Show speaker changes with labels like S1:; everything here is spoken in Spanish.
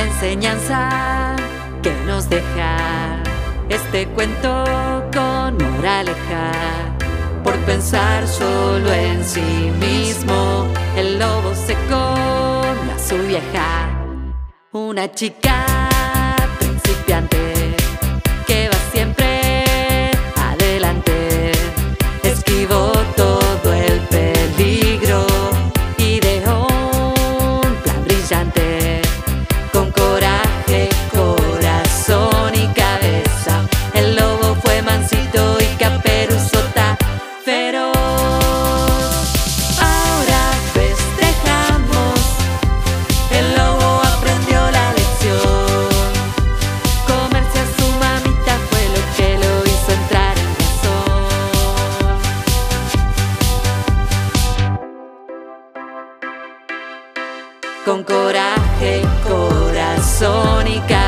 S1: la enseñanza que nos deja este cuento con moraleja. Por pensar solo en sí mismo, el lobo se come a su vieja. Una chica principiante que va siempre adelante. Esquivó todo el peligro y dejó un plan brillante. Con coraje, corazón y cabeza,